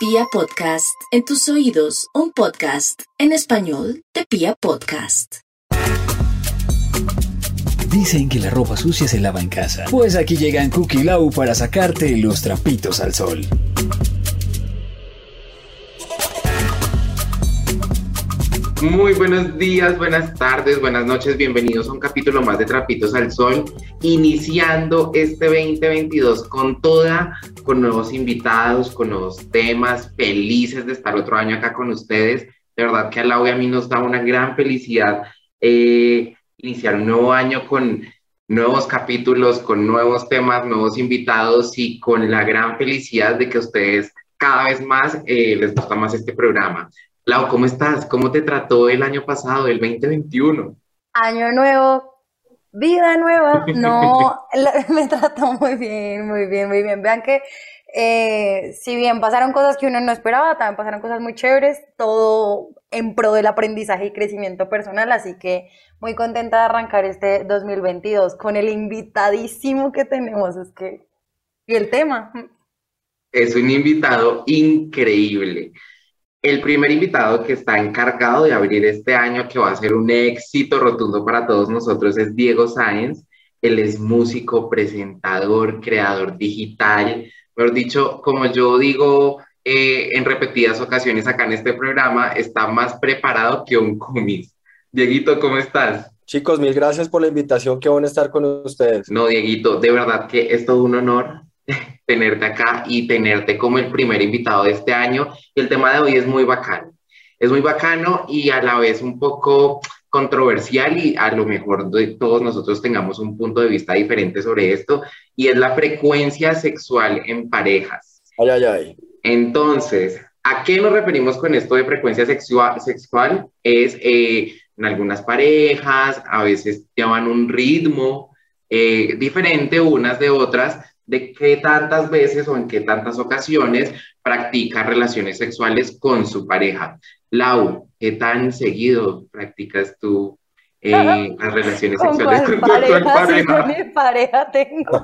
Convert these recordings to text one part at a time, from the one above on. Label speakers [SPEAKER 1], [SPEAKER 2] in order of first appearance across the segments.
[SPEAKER 1] Pia Podcast, en tus oídos, un podcast en español de Pia Podcast.
[SPEAKER 2] Dicen que la ropa sucia se lava en casa. Pues aquí llegan Cookie Lau para sacarte los trapitos al sol.
[SPEAKER 3] Muy buenos días, buenas tardes, buenas noches, bienvenidos a un capítulo más de Trapitos al Sol, iniciando este 2022 con toda, con nuevos invitados, con nuevos temas, felices de estar otro año acá con ustedes. De verdad que a la y a mí nos da una gran felicidad eh, iniciar un nuevo año con nuevos capítulos, con nuevos temas, nuevos invitados y con la gran felicidad de que ustedes cada vez más eh, les gusta más este programa. Lau, ¿cómo estás? ¿Cómo te trató el año pasado, el 2021?
[SPEAKER 4] Año nuevo, vida nueva. No, me trató muy bien, muy bien, muy bien. Vean que eh, si bien pasaron cosas que uno no esperaba, también pasaron cosas muy chéveres, todo en pro del aprendizaje y crecimiento personal, así que muy contenta de arrancar este 2022 con el invitadísimo que tenemos, es que, y el tema.
[SPEAKER 3] Es un invitado increíble. El primer invitado que está encargado de abrir este año, que va a ser un éxito rotundo para todos nosotros, es Diego Sáenz. Él es músico, presentador, creador digital. Mejor dicho, como yo digo eh, en repetidas ocasiones acá en este programa, está más preparado que un comis. Dieguito, ¿cómo estás?
[SPEAKER 5] Chicos, mil gracias por la invitación. Qué bueno estar con ustedes.
[SPEAKER 3] No, Dieguito, de verdad que es todo un honor tenerte acá y tenerte como el primer invitado de este año. Y el tema de hoy es muy bacano. Es muy bacano y a la vez un poco controversial y a lo mejor de todos nosotros tengamos un punto de vista diferente sobre esto y es la frecuencia sexual en parejas.
[SPEAKER 5] Ay, ay, ay.
[SPEAKER 3] Entonces, ¿a qué nos referimos con esto de frecuencia sexual? sexual? Es eh, en algunas parejas, a veces llevan un ritmo eh, diferente unas de otras, de qué tantas veces o en qué tantas ocasiones practica relaciones sexuales con su pareja. Lau, ¿qué tan seguido practicas tú eh, las relaciones sexuales con tu
[SPEAKER 4] pareja? mi pareja tengo.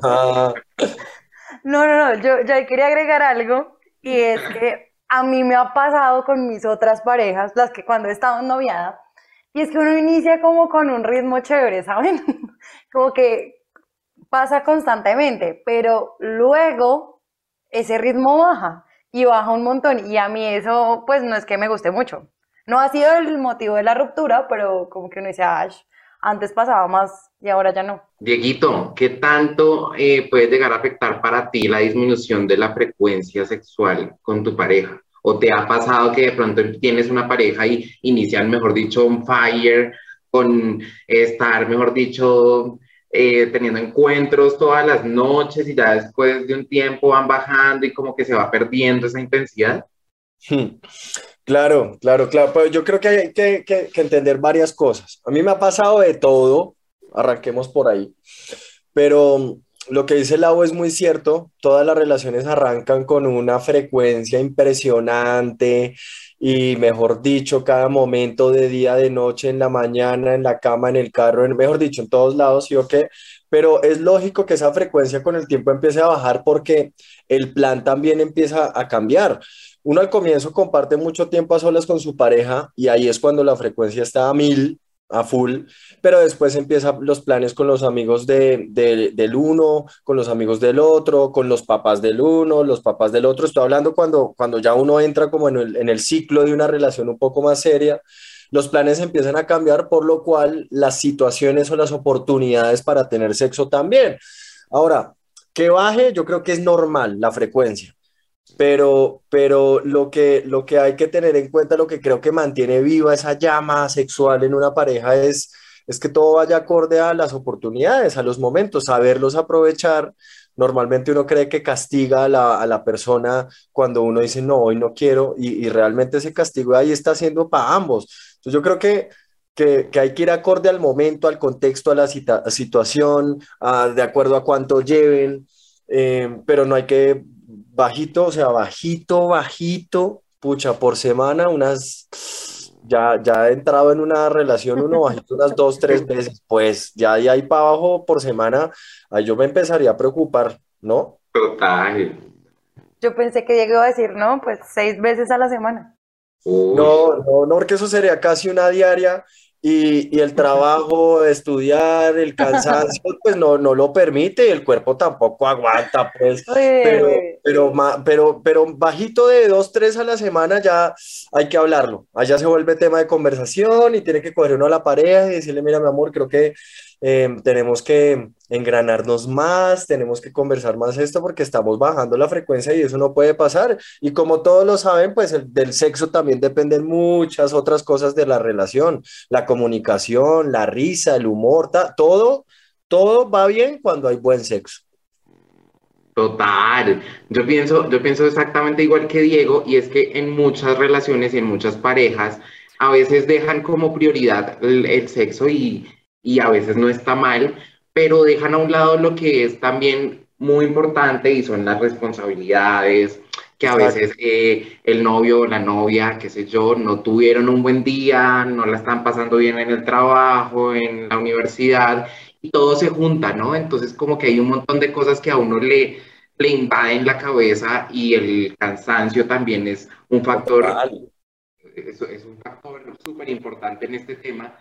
[SPEAKER 4] no, no, no, yo, yo quería agregar algo y es que a mí me ha pasado con mis otras parejas, las que cuando he estado noviada, y es que uno inicia como con un ritmo chévere, ¿saben? como que pasa constantemente, pero luego ese ritmo baja y baja un montón y a mí eso pues no es que me guste mucho. No ha sido el motivo de la ruptura, pero como que uno dice, antes pasaba más y ahora ya no.
[SPEAKER 3] Dieguito, ¿qué tanto eh, puede llegar a afectar para ti la disminución de la frecuencia sexual con tu pareja? ¿O te ha pasado que de pronto tienes una pareja y inician, mejor dicho, un fire con estar, mejor dicho, eh, teniendo encuentros todas las noches y ya después de un tiempo van bajando y como que se va perdiendo esa intensidad?
[SPEAKER 5] Hmm. Claro, claro, claro, pero yo creo que hay que, que, entender varias cosas. A mí me ha pasado de todo, arranquemos por ahí, pero lo que dice Lau es muy cierto, todas las relaciones arrancan con una frecuencia impresionante, y mejor dicho, cada momento de día, de noche, en la mañana, en la cama, en el carro, en, mejor dicho, en todos lados, ¿sí o qué? Pero es lógico que esa frecuencia con el tiempo empiece a bajar porque el plan también empieza a cambiar. Uno al comienzo comparte mucho tiempo a solas con su pareja y ahí es cuando la frecuencia está a mil, a full, pero después empiezan los planes con los amigos de, del uno, con los amigos del otro, con los papás del uno, los papás del otro. Estoy hablando cuando, cuando ya uno entra como en el, en el ciclo de una relación un poco más seria, los planes empiezan a cambiar, por lo cual las situaciones o las oportunidades para tener sexo también. Ahora, que baje, yo creo que es normal la frecuencia pero, pero lo, que, lo que hay que tener en cuenta, lo que creo que mantiene viva esa llama sexual en una pareja es, es que todo vaya acorde a las oportunidades, a los momentos, saberlos aprovechar. Normalmente uno cree que castiga a la, a la persona cuando uno dice, no, hoy no quiero, y, y realmente ese castigo ahí está haciendo para ambos. Entonces yo creo que, que, que, hay que ir acorde al momento, al contexto, a la situación, de acuerdo a cuánto lleven, eh, pero no hay que bajito, o sea, bajito, bajito, pucha, por semana, unas, ya, ya he entrado en una relación, uno bajito unas dos, tres veces, pues ya de ahí para abajo por semana, ahí yo me empezaría a preocupar, ¿no?
[SPEAKER 3] Total.
[SPEAKER 4] Yo pensé que Diego iba a decir, no, pues seis veces a la semana.
[SPEAKER 5] No, no, no, porque eso sería casi una diaria y, el trabajo, estudiar, el cansancio, pues no, no lo permite, el cuerpo tampoco aguanta, pues. Pero, pero, pero, pero bajito de dos, tres a la semana ya hay que hablarlo. Allá se vuelve tema de conversación y tiene que coger uno a la pareja y decirle, mira, mi amor, creo que Em, tenemos que engranarnos más, tenemos que conversar más esto porque estamos bajando la frecuencia y eso no puede pasar. Y como todos lo saben, pues el, del sexo también dependen muchas otras cosas de la relación, la comunicación, la risa, el humor, todo, todo va bien cuando hay buen sexo.
[SPEAKER 3] Total, yo pienso, yo pienso exactamente igual que Diego y es que en muchas relaciones y en muchas parejas a veces dejan como prioridad el sexo y, y a veces no está mal, pero dejan a un lado lo que es también muy importante y son las responsabilidades, que a veces eh, el novio o la novia, qué sé yo, no tuvieron un buen día, no la están pasando bien en el trabajo, en la universidad, y todo se junta, ¿no? Entonces como que hay un montón de cosas que a uno le, le invaden la cabeza y el cansancio también es un factor, es, es un factor súper importante en este tema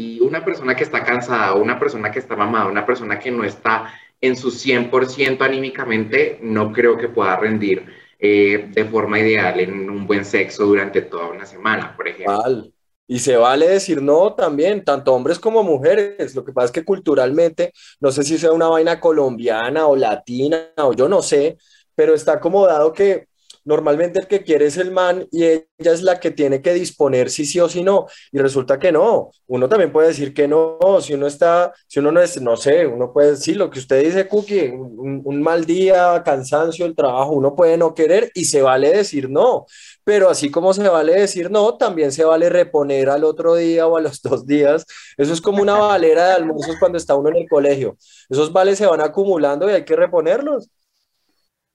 [SPEAKER 3] y una persona que está cansada, una persona que está mamada, una persona que no está en su 100% anímicamente, no creo que pueda rendir eh, de forma ideal en un buen sexo durante toda una semana, por ejemplo.
[SPEAKER 5] Y se vale decir no también, tanto hombres como mujeres. Lo que pasa es que culturalmente, no sé si sea una vaina colombiana o latina o yo no sé, pero está acomodado que normalmente el que quiere es el man y ella es la que tiene que disponer si sí o si no. Y resulta que no. Uno también puede decir que no. Si uno está, si uno no es, no sé, uno puede decir lo que usted dice, Cookie, un, mal día, cansancio, el trabajo, uno puede no querer y se vale decir no. Pero así como se vale decir no, también se vale reponer al otro día o a los dos días. Eso es como una valera de almuerzos cuando está uno en el colegio. Esos vales se van acumulando y hay que reponerlos.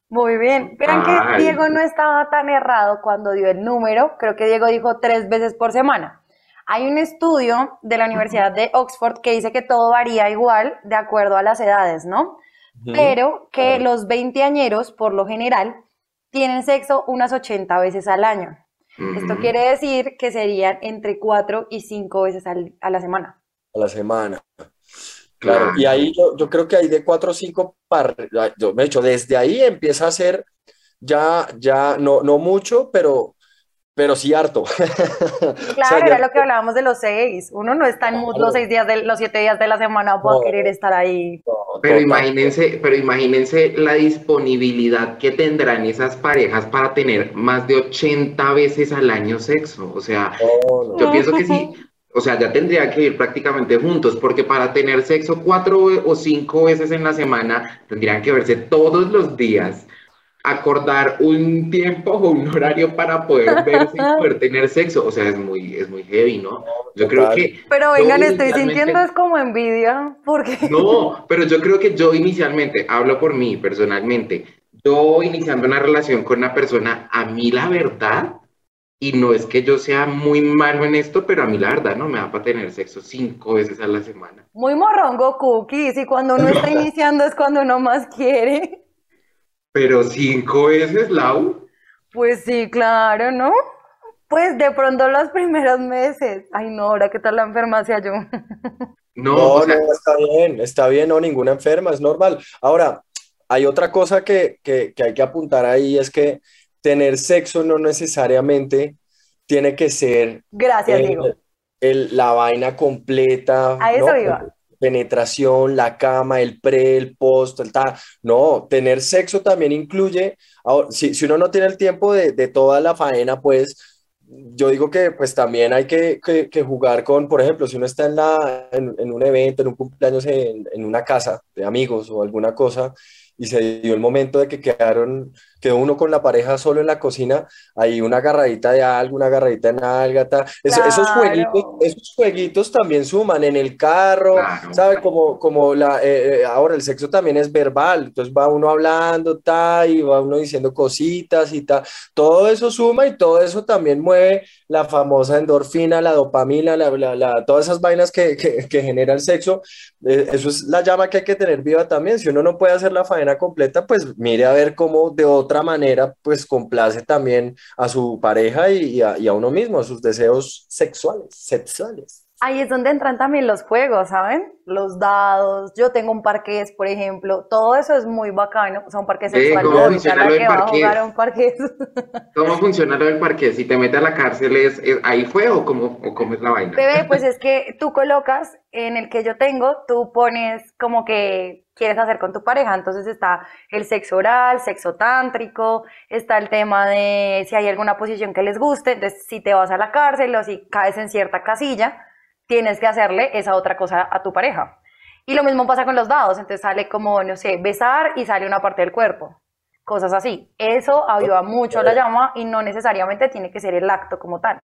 [SPEAKER 4] Muy bien. Verán que Diego no estaba tan errado cuando dio el número. Creo que Diego dijo tres veces por semana. Hay un estudio de la Universidad de Oxford que dice que todo varía igual de acuerdo a las edades, ¿no? Pero que los veinteañeros, por lo general, tienen sexo unas 80 veces al año. Esto quiere decir que serían entre cuatro y cinco veces a la semana.
[SPEAKER 5] A la semana. Claro, y ahí yo, creo que hay de cuatro o cinco, par, yo, de hecho, desde ahí empieza a ser ya, ya, no, no mucho, pero, pero sí harto.
[SPEAKER 4] Claro, era lo que hablábamos de los seis. Uno no está en mood los seis días de, los siete días de la semana para querer estar ahí.
[SPEAKER 3] pero imagínense, pero imagínense la disponibilidad que tendrán esas parejas para tener más de 80 veces al año sexo. O sea, yo pienso que sí, o sea, ya tendrían que ir prácticamente juntos, porque para tener sexo cuatro o cinco veces en la semana, tendrían que verse todos los días, acordar un tiempo o un horario para poder verse y poder tener sexo. O sea, es muy, es muy heavy, ¿no? Yo creo que...
[SPEAKER 4] Pero vengan, estoy sintiendo es como envidia, porque...
[SPEAKER 3] No, pero yo creo que yo inicialmente, hablo por mí personalmente, yo iniciando una relación con una persona, a mí la verdad y no es que yo sea muy malo en esto, pero a mí la verdad no me da para tener sexo cinco veces a la semana.
[SPEAKER 4] Muy morrongo cookies y cuando uno está iniciando es cuando uno más quiere.
[SPEAKER 3] Pero cinco veces, Lau.
[SPEAKER 4] Pues sí, claro, ¿no? Pues de pronto los primeros meses. Ay, no, ahora qué tal la enfermacia yo.
[SPEAKER 5] No, no, está bien, está bien, no, ninguna enferma, es normal. Ahora, hay otra cosa que, que, que hay que apuntar ahí, es que tener sexo no necesariamente tiene que ser.
[SPEAKER 4] Gracias,
[SPEAKER 5] el, la vaina completa.
[SPEAKER 4] A eso iba.
[SPEAKER 5] Penetración, la cama, el pre, el post, el ta. No, tener sexo también incluye. Si, si uno no tiene el tiempo de, de, toda la faena, pues yo digo que pues también hay que, que, jugar con, por ejemplo, si uno está en, la, en, en un evento, en un cumpleaños, en, en, una casa de amigos o alguna cosa, y se dio el momento de que quedaron quedó uno con la pareja solo en la cocina, hay una agarradita de algo, una agarradita de nalga, esos, jueguitos, esos jueguitos también suman en el carro, ¿sabe? Como, como la, eh, eh, ahora el sexo también es verbal, entonces va uno hablando, ta, y va uno diciendo cositas y tal, todo eso suma y todo eso también mueve la famosa endorfina, la dopamina, la, la, todas esas vainas que, que, que genera el sexo, eh, eso es la llama que hay que tener viva también, si uno no puede hacer la faena completa, pues mire a ver cómo de otra otra manera, pues complace también a su pareja y, a, y a uno mismo, a sus deseos sexuales, sexuales.
[SPEAKER 4] Ahí es donde entran también los juegos, ¿saben? Los dados, yo tengo un parqués, por ejemplo, todo eso es muy bacano, o sea, un parqués sexual.
[SPEAKER 3] ¿Cómo funciona del parqués? ¿Cómo funciona lo del parqués? Si te metes a la cárcel, ¿es, ahí fue o cómo, o cómo es la vaina?
[SPEAKER 4] Bebé, pues es que tú colocas en el que yo tengo, tú pones como que quieres hacer con tu pareja, entonces está el sexo oral, sexo tántrico, está el tema de si hay alguna posición que les guste, entonces si te vas a la cárcel o si caes en cierta casilla, tienes que hacerle esa otra cosa a tu pareja. Y lo mismo pasa con los dados, entonces sale como, no sé, besar y sale una parte del cuerpo, cosas así. Eso ayuda mucho a la llama y no necesariamente tiene que ser el acto como tal.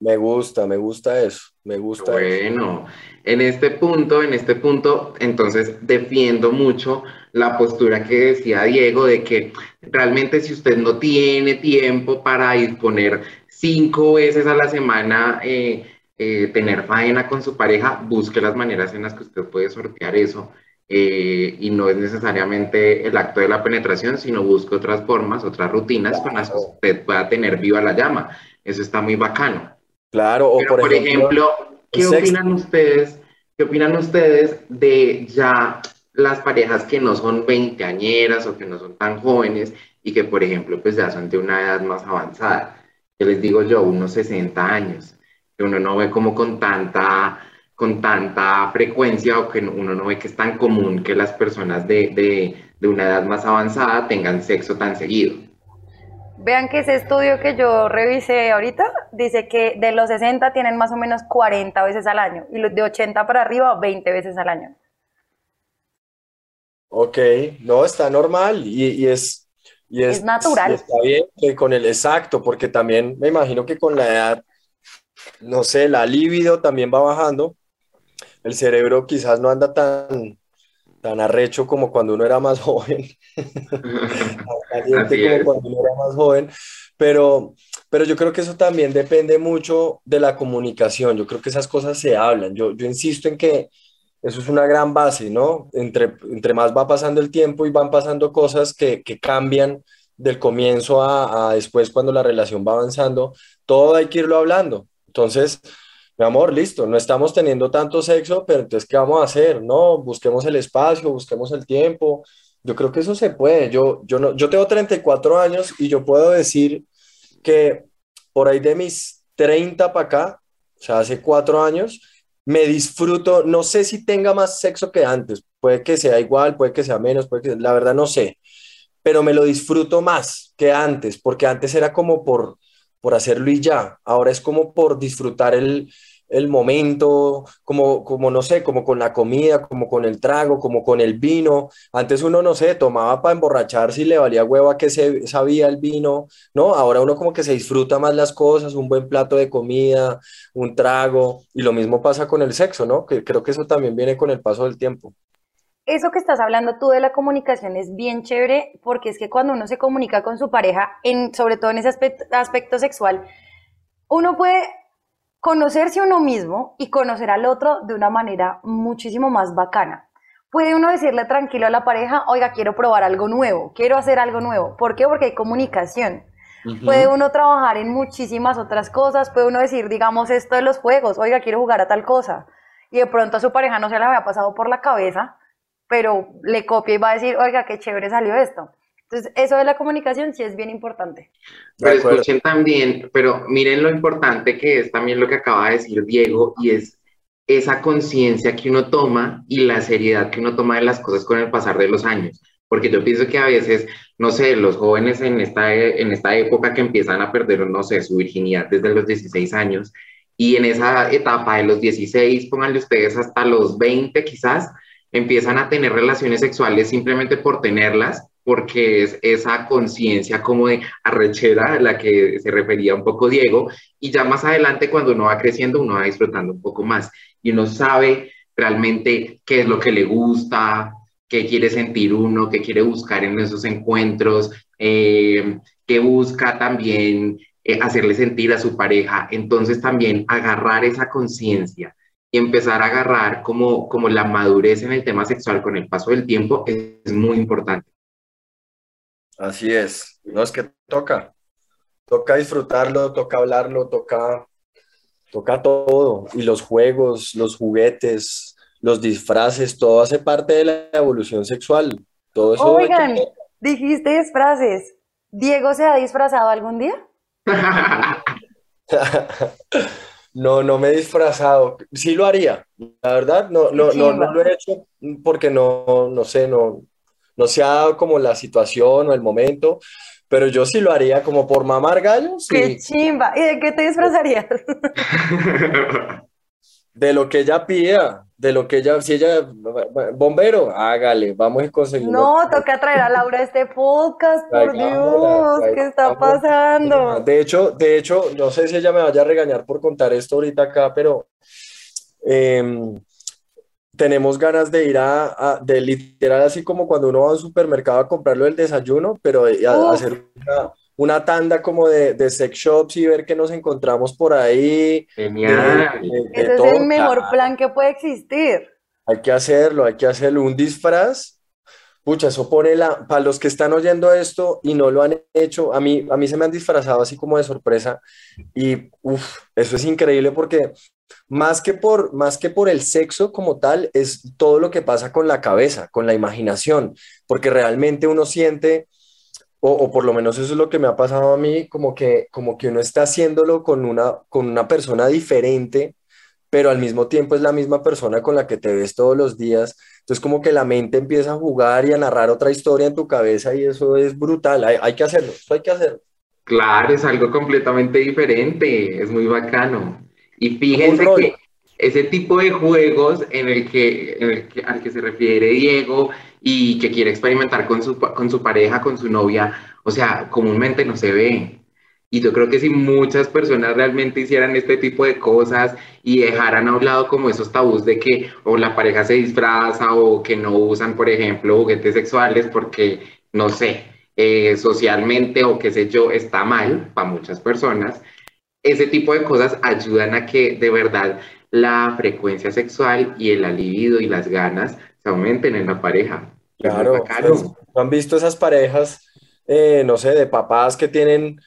[SPEAKER 5] Me gusta, me gusta eso, me gusta.
[SPEAKER 3] Bueno, en este punto, en este punto, entonces defiendo mucho la postura que decía Diego de que realmente si usted no tiene tiempo para disponer cinco veces a la semana eh, eh, tener faena con su pareja, busque las maneras en las que usted puede sortear eso. Eh, y no es necesariamente el acto de la penetración, sino busque otras formas, otras rutinas con las que usted pueda tener viva la llama. Eso está muy bacano.
[SPEAKER 5] Claro,
[SPEAKER 3] o por, ejemplo, ¿qué opinan ustedes? ¿Qué opinan ustedes de ya las parejas que no son veinteañeras o que no son tan jóvenes y que, por ejemplo, pues ya son de una edad más avanzada? Que les digo yo, unos 60 años que uno no ve como con tanta, con tanta frecuencia o que uno no ve que es tan común que las personas de, de, de una edad más avanzada tengan sexo tan seguido.
[SPEAKER 4] Vean que ese estudio que yo revisé ahorita dice que de los 60 tienen más o menos 40 veces al año y los de 80 para arriba 20 veces al año.
[SPEAKER 5] Ok, no, está normal y, y es, y es,
[SPEAKER 4] natural.
[SPEAKER 5] está bien que con el exacto, porque también me imagino que con la edad no sé, la libido también va bajando. El cerebro quizás no anda tan, tan arrecho como cuando uno era más joven. como cuando uno era más joven. Pero, pero yo creo que eso también depende mucho de la comunicación. Yo creo que esas cosas se hablan. Yo, yo insisto en que eso es una gran base, ¿no? Entre, entre más va pasando el tiempo y van pasando cosas que, que cambian del comienzo a, a, después cuando la relación va avanzando, todo hay que irlo hablando. Entonces, mi amor, listo, no estamos teniendo tanto sexo, pero entonces, ¿qué vamos a hacer? No, busquemos el espacio, busquemos el tiempo. Yo creo que eso se puede. Yo, yo, no, yo tengo 34 años y yo puedo decir que por ahí de mis 30 para acá, o sea, hace cuatro años, me disfruto, no sé si tenga más sexo que antes, puede que sea igual, puede que sea menos, puede que, la verdad no sé, pero me lo disfruto más que antes, porque antes era como por, por hacerlo y ya. Ahora es como por disfrutar el, el momento, como, como no sé, como con la comida, como con el trago, como con el vino. Antes uno, no sé, tomaba para emborracharse y le valía hueva que se sabía el vino, ¿no? Ahora uno como que se disfruta más las cosas, un buen plato de comida, un trago, y lo mismo pasa con el sexo, ¿no? Que creo que eso también viene con el paso del tiempo
[SPEAKER 4] eso que estás hablando tú de la comunicación es bien chévere porque es que cuando uno se comunica con su pareja, en, sobre todo en ese aspecto, sexual, uno puede conocerse a uno mismo y conocer al otro de una manera muchísimo más bacana. Puede uno decirle tranquilo a la pareja, oiga, quiero probar algo nuevo, quiero hacer algo nuevo. ¿Por qué? Porque hay comunicación. Puede uno trabajar en muchísimas otras cosas, puede uno decir, digamos, esto de los juegos, oiga, quiero jugar a tal cosa. Y de pronto a su pareja no se le había pasado por la cabeza, pero le copia y va a decir, oiga, qué chévere salió esto. Entonces, eso de la comunicación sí es bien importante.
[SPEAKER 3] Pero escuchen también, pero miren lo importante que es también lo que acaba de decir Diego, y es esa conciencia que uno toma y la seriedad que uno toma de las cosas con el pasar de los años. Porque yo pienso que a veces, no sé, los jóvenes en esta, en esta época que empiezan a perder, no sé, su virginidad desde los 16 años, y en esa etapa de los 16, pónganle ustedes hasta los 20 quizás, empiezan a tener relaciones sexuales simplemente por tenerlas, porque es esa conciencia como de arrechera a la que se refería un poco Diego, y ya más adelante cuando uno va creciendo, uno va disfrutando un poco más y uno sabe realmente qué es lo que le gusta, qué quiere sentir uno, qué quiere buscar en esos encuentros, eh, qué busca también eh, hacerle sentir a su pareja. Entonces también agarrar esa conciencia y empezar a agarrar como, como la madurez en el tema sexual con el paso del tiempo es, muy importante.
[SPEAKER 5] Así es, no es que toca, toca disfrutarlo, toca hablarlo, toca, toca todo. Y los juegos, los juguetes, los disfraces, todo hace parte de la evolución sexual. Todo eso.
[SPEAKER 4] Oigan, dijiste disfraces. ¿Diego se ha disfrazado algún día?
[SPEAKER 5] no, no me he disfrazado. Sí lo haría. La verdad, no, no, no, no, lo he hecho porque no, no sé, no, no se ha dado como la situación o el momento, pero yo sí lo haría como por mamar gallos.
[SPEAKER 4] ¡Qué chimba! ¿Y de qué te disfrazarías?
[SPEAKER 5] de lo que ella pida, de lo que ella, si ella, bombero, hágale, vamos a conseguir.
[SPEAKER 4] No, toca traer a Laura este podcast, por Dios, ¿qué está pasando?
[SPEAKER 5] De hecho, de hecho, no sé si ella me vaya a regañar por contar esto ahorita acá, pero em, tenemos ganas de ir a, de literal, así como cuando uno va a un supermercado a comprarlo el desayuno, pero a, hacer una una tanda como de, de, sex shops y ver qué nos encontramos por ahí.
[SPEAKER 3] Genial.
[SPEAKER 4] Ese es el mejor plan que puede existir.
[SPEAKER 5] Hay que hacerlo, hay que hacerlo. Un disfraz, pucha, eso pone la, para los que están oyendo esto y no lo han hecho, a mí, a mí se me han disfrazado así como de sorpresa y uff, eso es increíble porque más que, por, más que por el sexo como tal, es todo lo que pasa con la cabeza, con la imaginación, porque realmente uno siente o, por lo menos eso es lo que me ha pasado a mí, como que, como que uno está haciéndolo con una, con una persona diferente, pero al mismo tiempo es la misma persona con la que te ves todos los días. Entonces como que la mente empieza a jugar y a narrar otra historia en tu cabeza y eso es brutal. Hay, hay que hacerlo, eso hay que hacerlo.
[SPEAKER 3] Claro, es algo completamente diferente, es muy bacano. Y fíjense que ese tipo de juegos en el que, en el que, al que se refiere Diego y que quiere experimentar con su, con su pareja, con su novia, o sea, comúnmente no se ve. Y yo creo que si muchas personas realmente hicieran este tipo de cosas y dejaran a un lado como esos tabús de que o la pareja se disfraza o que no usan, por ejemplo, juguetes sexuales porque, no sé, eh, socialmente o qué sé yo, está mal para muchas personas, ese tipo de cosas ayudan a que de verdad la frecuencia sexual y el alivido y las ganas se aumenten en la pareja.
[SPEAKER 5] Claro, ¿no han visto esas parejas, eh, no sé, de papás que tienen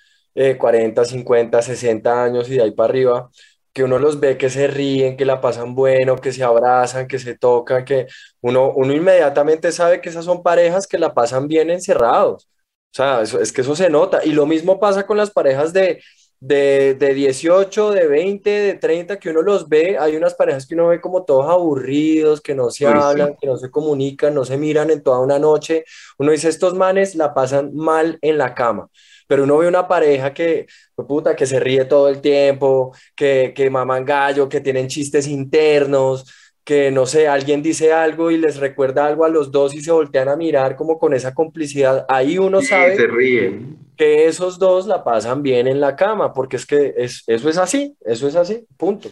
[SPEAKER 5] 40, 50, 60 años y de ahí para arriba, que uno los ve que se ríen, que la pasan bueno, que se abrazan, que se tocan, que uno, uno inmediatamente sabe que esas son parejas que la pasan bien encerrados. O sea, es que eso se nota. Y lo mismo pasa con las parejas de, de, de 18, de 20, de 30, que uno los ve, hay unas parejas que uno ve como todos aburridos, que no se hablan, que no se comunican, no se miran en toda una noche. Uno dice, estos manes la pasan mal en la cama pero uno ve una pareja que, puta, que se ríe todo el tiempo, que, que maman gallo, que tienen chistes internos, que no sé, alguien dice algo y les recuerda algo a los dos y se voltean a mirar como con esa complicidad. Ahí uno sabe.
[SPEAKER 3] Se ríen
[SPEAKER 5] que esos dos la pasan bien en la cama, porque es que es, eso es así, eso es así, punto.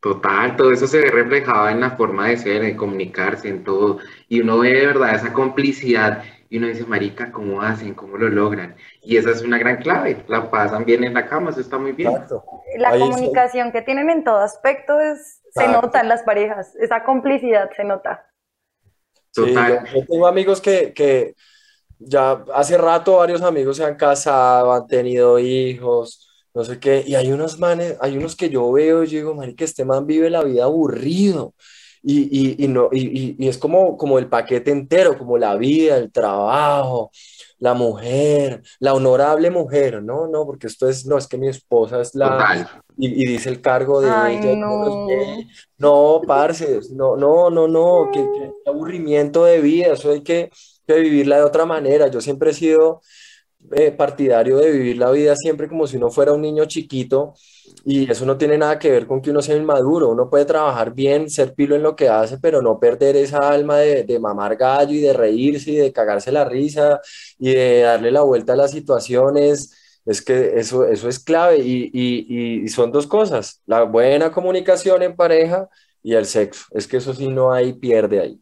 [SPEAKER 3] Total, todo eso se ve reflejado en la forma de ser, de comunicarse, en todo. Y uno ve de verdad esa complicidad y uno dice, Marica, ¿cómo hacen? ¿Cómo lo logran? Y esa es una gran clave, la pasan bien en la cama, eso está muy bien.
[SPEAKER 4] La comunicación que tienen en todo aspecto es, se nota en las parejas, esa complicidad se nota.
[SPEAKER 5] Total. yo, tengo amigos que, que ya hace rato varios amigos se han casado, han tenido hijos, no sé qué, y hay unos manes, hay unos que yo veo y yo digo, que este man vive la vida aburrido. Y, y, no, y, y, es como, como el paquete entero, como la vida, el trabajo, la mujer, la honorable mujer, no, no, porque esto es, no, es que mi esposa es la, y, dice el cargo de ella.
[SPEAKER 4] No.
[SPEAKER 5] no, parce, no, no, no, no, qué, qué aburrimiento de vida, eso hay que, que vivirla de otra manera. Yo siempre he sido eh, partidario de vivir la vida siempre como si uno fuera un niño chiquito y eso no tiene nada que ver con que uno sea inmaduro. Uno puede trabajar bien, ser pilo en lo que hace, pero no perder esa alma de, de mamar gallo y de reírse y de cagarse la risa y de darle la vuelta a las situaciones. Es que eso, eso es clave y, y, y son dos cosas, la buena comunicación en pareja y el sexo. Es que eso sí no hay pierde ahí.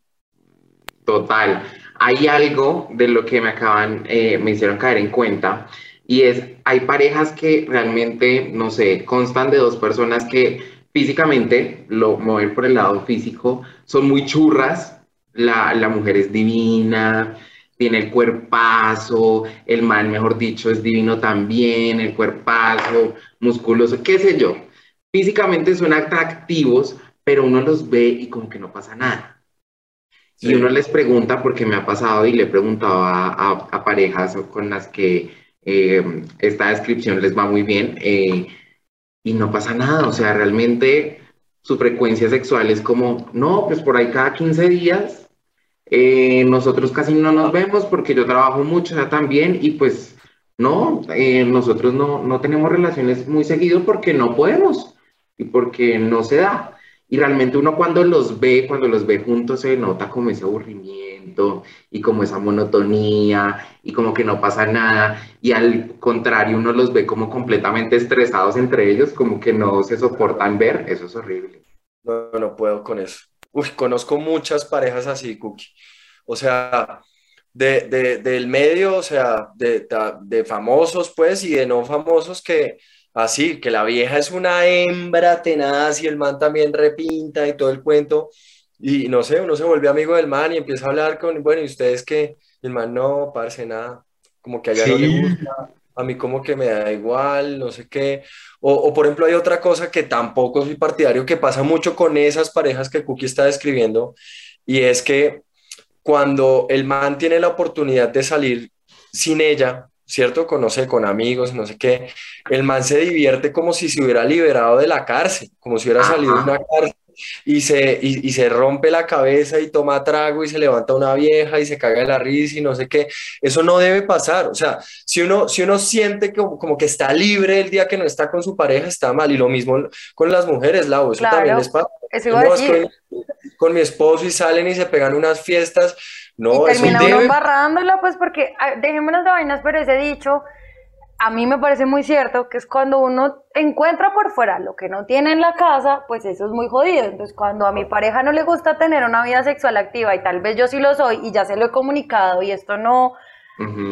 [SPEAKER 3] Total hay algo de lo que me acaban, eh, me hicieron caer en cuenta, y es, hay parejas que realmente, no sé, constan de dos personas que físicamente, lo mover por el lado físico, son muy churras, la, la mujer es divina, tiene el cuerpazo, el man, mejor dicho, es divino también, el cuerpazo, musculoso, qué sé yo. Físicamente son atractivos, pero uno los ve y como que no pasa nada. Y uno les pregunta, porque me ha pasado y le he preguntado a, parejas con las que eh, esta descripción les va muy bien, eh, y no pasa nada, o sea, realmente su frecuencia sexual es como, no, pues por ahí cada 15 días, eh, nosotros casi no nos vemos porque yo trabajo mucho ya también y pues no, nosotros no, no tenemos relaciones muy seguido porque no podemos y porque no se da. Y realmente uno cuando los ve, cuando los ve juntos, se nota como ese aburrimiento y como esa monotonía y como que no pasa nada. Y al contrario, uno los ve como completamente estresados entre ellos, como que no se soportan ver. Eso es horrible.
[SPEAKER 5] No, no puedo con eso. Uy, conozco muchas parejas así, Cookie. O sea, de, de, del medio, o sea, de, de famosos, pues, y de no famosos que así, que la vieja es una hembra tenaz y el man también repinta y todo el cuento. Y no sé, uno se vuelve amigo del man y empieza a hablar con, bueno, ¿y ustedes qué? el man no, parece nada, como que allá no le gusta, a mí como que me da igual, no sé qué. O, o, por ejemplo hay otra cosa que tampoco soy partidario, que pasa mucho con esas parejas que Cookie está describiendo, y es que cuando el man tiene la oportunidad de salir sin ella, ¿cierto? Conoce con amigos, no sé qué. El man se divierte como si se hubiera liberado de la cárcel, como si hubiera salido de una cárcel. Y se, y, se rompe la cabeza y toma trago y se levanta una vieja y se caga de la risa y no sé qué. Eso no debe pasar. O sea, si uno, si uno siente que, como que está libre el día que no está con su pareja, está mal. Y lo mismo con las mujeres, Lau, eso también les pasa. Con, con mi esposo y salen y se pegan unas fiestas no,
[SPEAKER 4] y termina uno embarrándola, pues porque, ah, dejémonos de vainas, pero ese dicho a mí me parece muy cierto que es cuando uno encuentra por fuera lo que no tiene en la casa, pues eso es muy jodido. Entonces, cuando a mi pareja no le gusta tener una vida sexual activa y tal vez yo sí lo soy y ya se lo he comunicado y esto no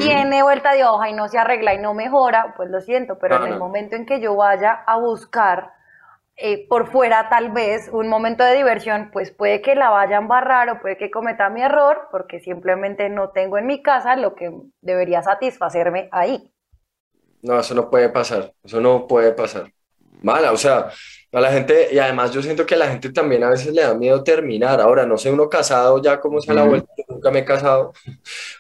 [SPEAKER 4] tiene vuelta de hoja y no se arregla y no mejora, pues lo siento, pero en el momento en que yo vaya a buscar eh, por fuera tal vez un momento de diversión, pues puede que la vaya a embarrar o puede que cometa mi error porque simplemente no tengo en mi casa lo que debería satisfacerme ahí.
[SPEAKER 5] No, eso no puede pasar, eso no puede pasar. Mala, o sea, a la gente, y además yo siento que a la gente también a veces le da miedo terminar. Ahora, no sé uno casado ya cómo se la vuelta, nunca me he casado,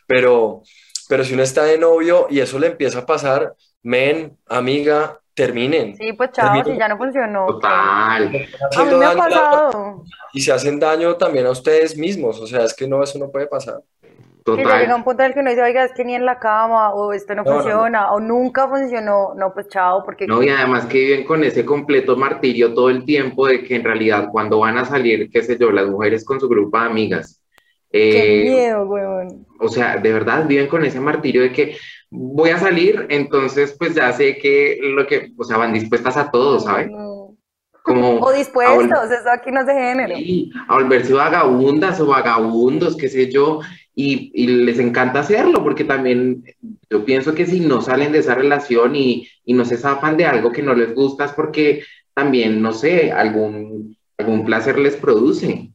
[SPEAKER 5] pero, pero si uno está de novio y eso le empieza a pasar, men, amiga, terminen.
[SPEAKER 4] Sí, pues chao, si ya no funcionó.
[SPEAKER 3] Total.
[SPEAKER 4] A mí me ha pasado.
[SPEAKER 5] Y se hacen daño también a ustedes mismos, o sea, es que no, eso no puede pasar.
[SPEAKER 4] Total. Que llega un punto en el que uno dice, oiga, es que ni en la cama, o esto no, funciona, o nunca funcionó, no, pues chao, porque...
[SPEAKER 3] No, y además que viven con ese completo martirio todo el tiempo de que en realidad cuando van a salir, qué sé yo, las mujeres con su grupo de amigas.
[SPEAKER 4] Qué eh, miedo, weón.
[SPEAKER 3] O sea, de verdad viven con ese martirio de que, voy a salir, entonces pues ya sé que lo que, o sea, van dispuestas a todo, ¿sabes?
[SPEAKER 4] Como o dispuestos, eso aquí no es de género.
[SPEAKER 3] Sí, a volverse vagabundas o vagabundos, qué sé yo, y, y, les encanta hacerlo, porque también yo pienso que si no salen de esa relación y, y no se zafan de algo que no les gusta, es porque también, no sé, algún, algún placer les produce.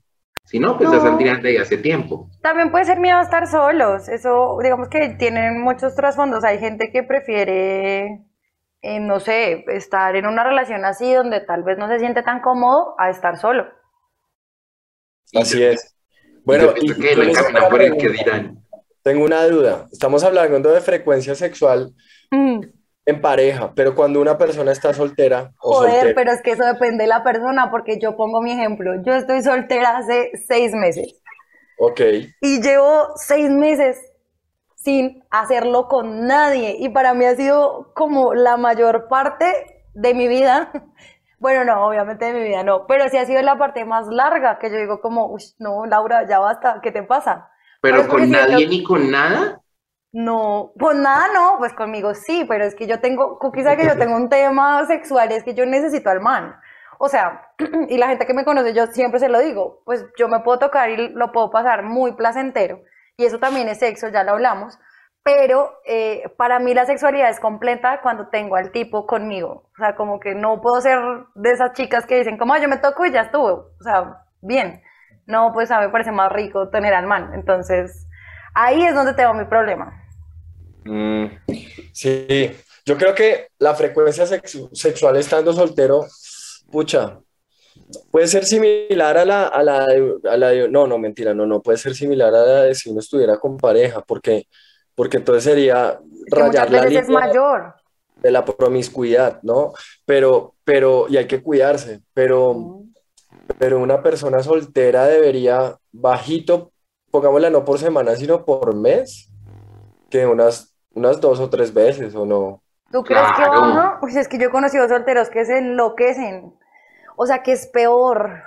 [SPEAKER 3] Si no, pues ya saldrían de ahí hace tiempo.
[SPEAKER 4] También puede ser miedo a estar solos. Eso, digamos que tienen muchos trasfondos. Hay gente que prefiere, eh, no sé, estar en una relación así donde tal vez no se siente tan cómodo a estar solo.
[SPEAKER 5] Así es. Bueno,
[SPEAKER 3] y, por el que dirán.
[SPEAKER 5] Tengo una duda. Estamos hablando de frecuencia sexual. Mm en pareja, pero cuando una persona está soltera.
[SPEAKER 4] O Joder, pero es que eso depende de la persona, porque yo pongo mi ejemplo. Yo estoy soltera hace seis meses.
[SPEAKER 5] Ok.
[SPEAKER 4] Y llevo seis meses sin hacerlo con nadie. Y para mí ha sido como la mayor parte de mi vida. Bueno, no, obviamente de mi vida no, pero sí ha sido la parte más larga que yo digo como, Uy, no, Laura, ya basta, ¿qué te pasa?
[SPEAKER 3] Pero con nadie ni con nada.
[SPEAKER 4] No, pues nada, no, pues conmigo sí, pero es que yo tengo, quizá que yo tengo un tema sexual, es que yo necesito al man. O sea, y la gente que me conoce, yo siempre se lo digo, pues yo me puedo tocar y lo puedo pasar muy placentero, y eso también es sexo, ya lo hablamos, pero eh, para mí la sexualidad es completa cuando tengo al tipo conmigo. O sea, como que no puedo ser de esas chicas que dicen, como yo me toco y ya estuvo. O sea, bien. No, pues a mí me parece más rico tener al man. Entonces, Ahí es donde tengo mi problema.
[SPEAKER 5] Mm, sí, yo creo que la frecuencia sexual estando soltero, pucha, puede ser similar a la, a la, a la no, no, mentira, no, no, puede ser similar a la de si uno estuviera con pareja, porque, porque entonces sería rayar la línea
[SPEAKER 4] es mayor.
[SPEAKER 5] de la promiscuidad, ¿no? Pero, pero, y hay que cuidarse, pero, mm. pero una persona soltera debería, bajito, pongámosla no por semana, sino por mes, que unas, unas dos o tres veces, ¿o no?
[SPEAKER 4] ¿Tú crees que baja? Pues es que yo he conocido solteros que se enloquecen. O sea, que es peor.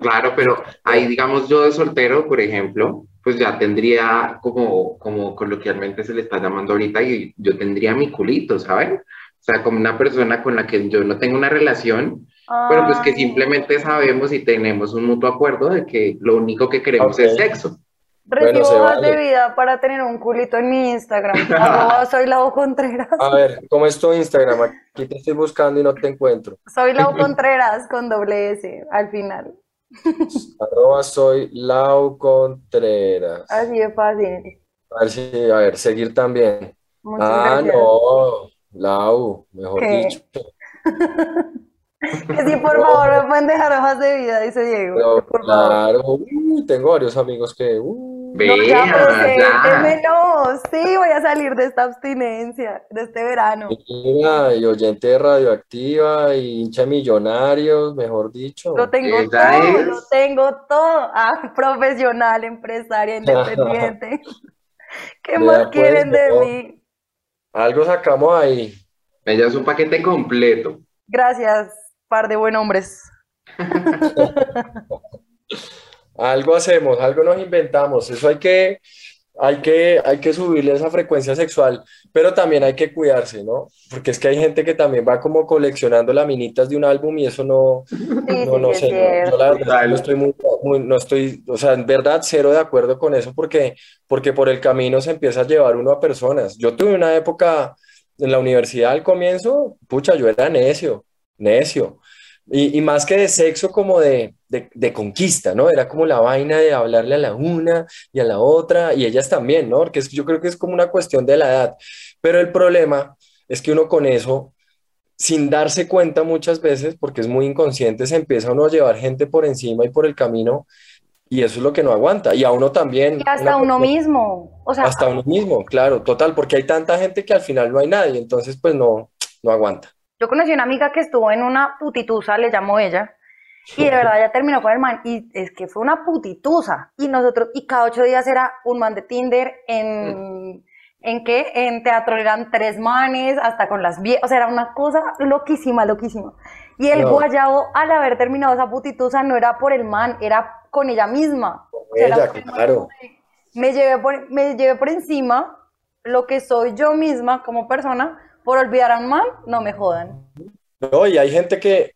[SPEAKER 3] Claro, pero ahí, digamos, yo de soltero, por ejemplo, pues ya tendría como, como coloquialmente se le está llamando ahorita, y yo tendría mi culito, ¿saben? O sea, como una persona con la que yo no tengo una relación, pero pues que ah. simplemente sabemos y tenemos un mutuo acuerdo de que lo único que queremos es sexo.
[SPEAKER 4] Recibo más de vida para tener un culito en mi Instagram. soy Lau Contreras.
[SPEAKER 5] A ver, ¿cómo es tu Instagram? Aquí te estoy buscando y no te encuentro.
[SPEAKER 4] Soy Lau Contreras con doble S al final.
[SPEAKER 5] Arroba soy Lau Contreras.
[SPEAKER 4] Así de fácil.
[SPEAKER 5] A ver, a ver, seguir también. ah, no, Lau, mejor dicho.
[SPEAKER 4] que sí, por favor, me pueden dejar hojas de vida, dice Diego.
[SPEAKER 5] claro, tengo varios amigos que...
[SPEAKER 3] Uh, Vea,
[SPEAKER 4] ya. Sí, voy a salir de esta abstinencia, de este verano.
[SPEAKER 5] y oyente radioactiva, y hincha millonarios, mejor dicho.
[SPEAKER 4] Lo tengo todo, lo tengo todo. Ah, profesional, empresaria, independiente. ¿Qué más pues, quieren de mí?
[SPEAKER 5] Algo sacamos ahí.
[SPEAKER 3] Ella es un paquete completo.
[SPEAKER 4] Gracias, par de buen hombres.
[SPEAKER 5] Algo hacemos, algo nos inventamos. Eso hay que, hay que, hay que subirle esa frecuencia sexual, pero también hay que cuidarse, ¿no? Porque es que hay gente que también va como coleccionando laminitas de un álbum y eso no, no, no sé, yo la verdad no estoy muy, no estoy, o sea, en verdad cero de acuerdo con eso porque, porque por el camino se empieza a llevar uno a personas. Yo tuve una época en la universidad al comienzo, pucha, yo era necio, necio. Y, y más que de sexo, como de, de, conquista, ¿no? Era como la vaina de hablarle a la una y a la otra, y ellas también, ¿no? Porque yo creo que es como una cuestión de la edad. Pero el problema es que uno con eso, sin darse cuenta muchas veces, porque es muy inconsciente, se empieza uno a llevar gente por encima y por el camino, y eso es lo que no aguanta. Y a uno también.
[SPEAKER 4] Y hasta uno mismo. O sea,
[SPEAKER 5] hasta uno mismo, claro, total, porque hay tanta gente que al final no hay nadie, entonces pues no, no aguanta.
[SPEAKER 4] Yo conocí una amiga que estuvo en una putitusa, le llamó ella, y de verdad ya terminó con el man. Y es que fue una putitusa. Y nosotros, y cada ocho días era un man de Tinder en. ¿En qué? En teatro eran tres manes, hasta con las viejas. O sea, era una cosa loquísima, loquísima. Y el guayabo, al haber terminado esa putitusa, no era por el man, era con ella misma.
[SPEAKER 5] ella, claro.
[SPEAKER 4] Me llevé, por, me llevé por encima lo que soy yo misma como persona por olvidar a un man, no me jodan.
[SPEAKER 5] No, y hay gente que,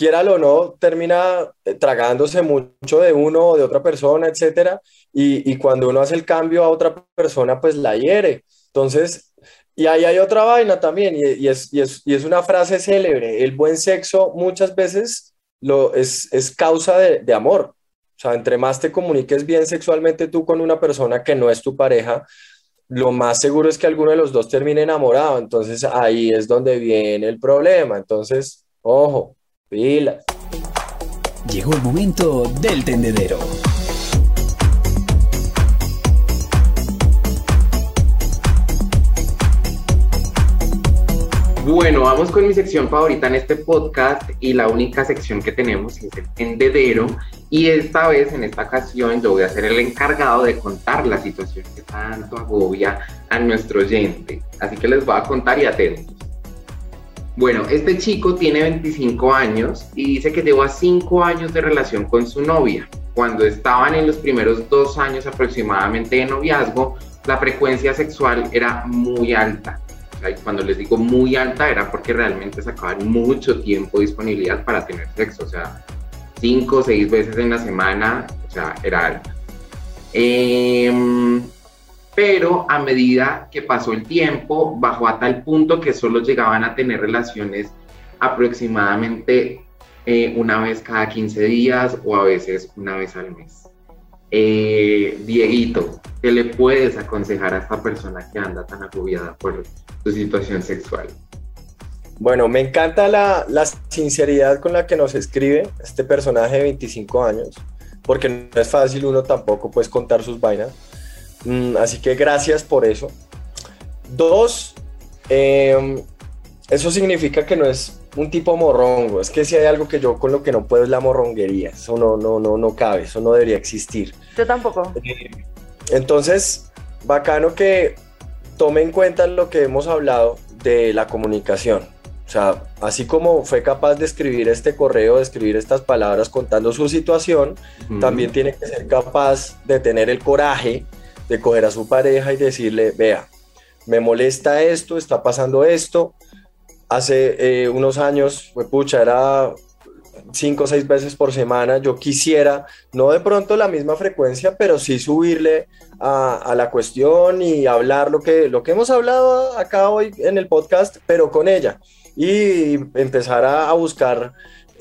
[SPEAKER 5] quiera o no, termina eh, tragándose mucho de uno o de otra persona, etcétera, y, y, cuando uno hace el cambio a otra persona, pues la hiere. Entonces, y ahí hay otra vaina también, y, y, es, y, es, y es, una frase célebre, el buen sexo muchas veces lo, es, es causa de, de amor. O sea, entre más te comuniques bien sexualmente tú con una persona que no es tu pareja, lo más seguro es que alguno de los dos termine enamorado. Entonces ahí es donde viene el problema. Entonces, ojo, Pilas.
[SPEAKER 2] Llegó el momento del tendedero.
[SPEAKER 3] Bueno, vamos con mi sección favorita en este podcast y la única sección que tenemos es el tendedero. Y esta vez, en esta ocasión, yo voy a ser el encargado de contar la situación que tanto agobia a nuestro oyente. Así que les voy a contar y atentos. Bueno, este chico tiene 25 años y dice que lleva 5 años de relación con su novia. Cuando estaban en los primeros dos años aproximadamente de noviazgo, la frecuencia sexual era muy alta. cuando les digo muy alta era porque realmente sacaban mucho tiempo de disponibilidad para tener sexo. O sea, 5 o 6 veces en la semana, o sea, era alta. Eh, pero a medida que pasó el tiempo, bajó a tal punto que solo llegaban a tener relaciones aproximadamente eh, una vez cada 15 días o a veces una vez al mes. Eh, Dieguito, ¿qué le puedes aconsejar a esta persona que anda tan agobiada por su situación sexual?
[SPEAKER 5] Bueno, me encanta la, la, sinceridad con la que nos escribe este personaje de 25 años, porque no es fácil uno tampoco pues contar sus vainas. Mm, así que gracias por eso. Dos, em, eso significa que no es un tipo morrongo. Es que si hay algo que yo con lo que no puedo es la morronguería. Eso no, no, no, no cabe, eso no debería existir.
[SPEAKER 4] Yo tampoco.
[SPEAKER 5] Eh, entonces, bacano que tome en cuenta lo que hemos hablado de la comunicación. O sea, así como fue capaz de escribir este correo, de escribir estas palabras contando su situación, también tiene que ser capaz de tener el coraje de coger a su pareja y decirle, vea, me molesta esto, está pasando esto. Hace eh, unos años, pues pucha, era cinco o seis veces por semana. Yo quisiera, no de pronto la misma frecuencia, pero sí subirle a, la cuestión y hablar lo que, lo que hemos hablado acá hoy en el podcast, pero con ella y empezar a, buscar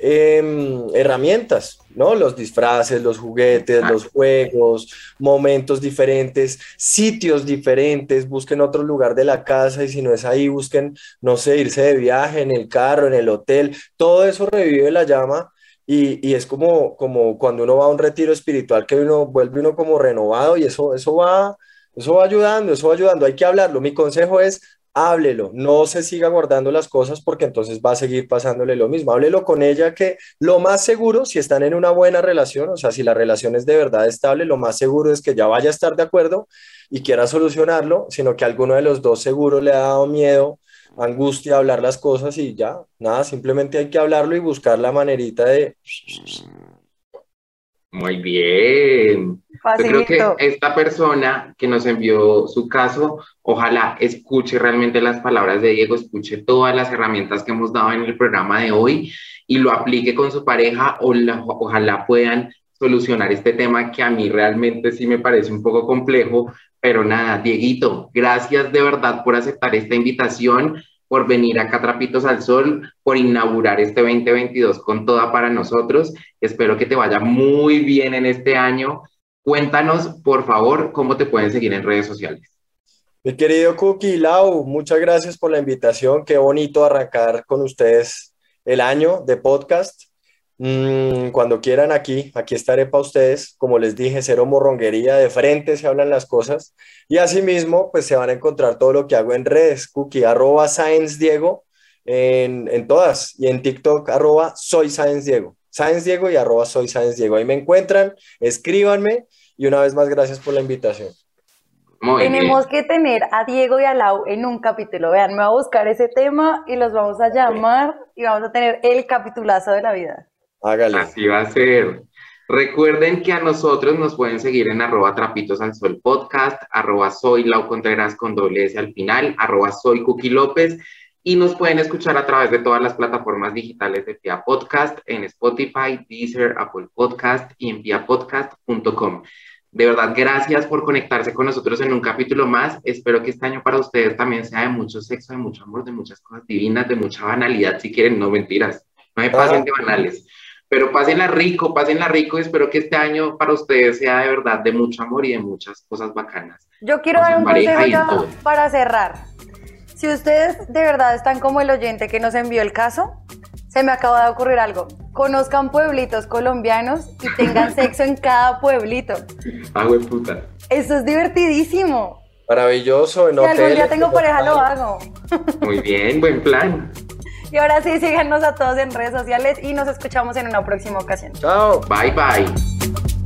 [SPEAKER 5] em, herramientas, ¿no? Los disfraces, los juguetes, los juegos, momentos diferentes, sitios diferentes, busquen otro lugar de la casa y si no es ahí, busquen, no sé, irse de viaje en el carro, en el hotel, todo eso revive la llama. Y, y, es como, como cuando uno va a un retiro espiritual que uno vuelve uno como renovado y eso, eso, va, eso va ayudando, eso va ayudando. Hay que hablarlo. Mi consejo es háblelo, no se siga guardando las cosas porque entonces va a seguir pasándole lo mismo. Háblelo con ella que lo más seguro, si están en una buena relación, o sea, si la relación es de verdad estable, lo más seguro es que ya vaya a estar de acuerdo y quiera solucionarlo, sino que alguno de los dos seguro le ha dado miedo, angustia hablar las cosas y ya, nada, simplemente hay que hablarlo y buscar la manerita de...
[SPEAKER 3] Muy bien. Yo creo que esta persona que nos envió su caso, ojalá escuche realmente las palabras de Diego, escuche todas las herramientas que hemos dado en el programa de hoy y lo aplique con su pareja. O ojalá puedan solucionar este tema que a mí realmente sí me parece un poco complejo, pero nada, Dieguito, gracias de verdad por aceptar esta invitación por venir acá Trapitos al Sol, por inaugurar este 2022 con toda para nosotros. Espero que te vaya muy bien en este año. Cuéntanos, por favor, cómo te pueden seguir en redes sociales.
[SPEAKER 5] Mi querido Cookie Lau, muchas gracias por la invitación. Qué bonito arrancar con ustedes el año de podcast. Mm, cuando quieran aquí, aquí estaré para ustedes. Como les dije, cero morronguería, de frente se hablan las cosas. Y asimismo, pues se van a encontrar todo lo que hago en redes, cookie, arroba Science Diego, en, en, todas. Y en TikTok, arroba soy Science Diego. Science Diego y arroba soy Science Diego. Ahí me encuentran, escríbanme. Y una vez más, gracias por la invitación.
[SPEAKER 4] Tenemos que tener a Diego y a Lau en un capítulo. Vean, me voy a buscar ese tema y los vamos a llamar y vamos a tener el capitulazo de la vida.
[SPEAKER 3] Así va a ser. Recuerden que a nosotros nos pueden seguir en arroba trapitos al sol podcast, arroba soy Lau Contreras con doble S al final, arroba soy Cookie López y nos pueden escuchar a través de todas las plataformas digitales de Pia Podcast en Spotify, Deezer, Apple Podcast y en piapodcast.com. De verdad, gracias por conectarse con nosotros en un capítulo más. Espero que este año para ustedes también sea de mucho sexo, de mucho amor, de muchas cosas divinas, de mucha banalidad, si quieren, no mentiras. No me pasen de banales pero pásenla rico, pásenla rico y espero que este año para ustedes sea de verdad de mucho amor y de muchas cosas bacanas.
[SPEAKER 4] Yo quiero dar un consejo para cerrar. Si ustedes de verdad están como el oyente que nos envió el caso, se me acaba de ocurrir algo. Conozcan pueblitos colombianos y tengan sexo en cada pueblito.
[SPEAKER 3] Ah, puta.
[SPEAKER 4] Eso es divertidísimo.
[SPEAKER 5] Maravilloso. En
[SPEAKER 4] si algún día tengo pareja, lo hago.
[SPEAKER 3] Muy bien, buen plan.
[SPEAKER 4] Y ahora sí, síganos a todos en redes sociales y nos escuchamos en una próxima ocasión.
[SPEAKER 5] Chao.
[SPEAKER 3] Bye, bye.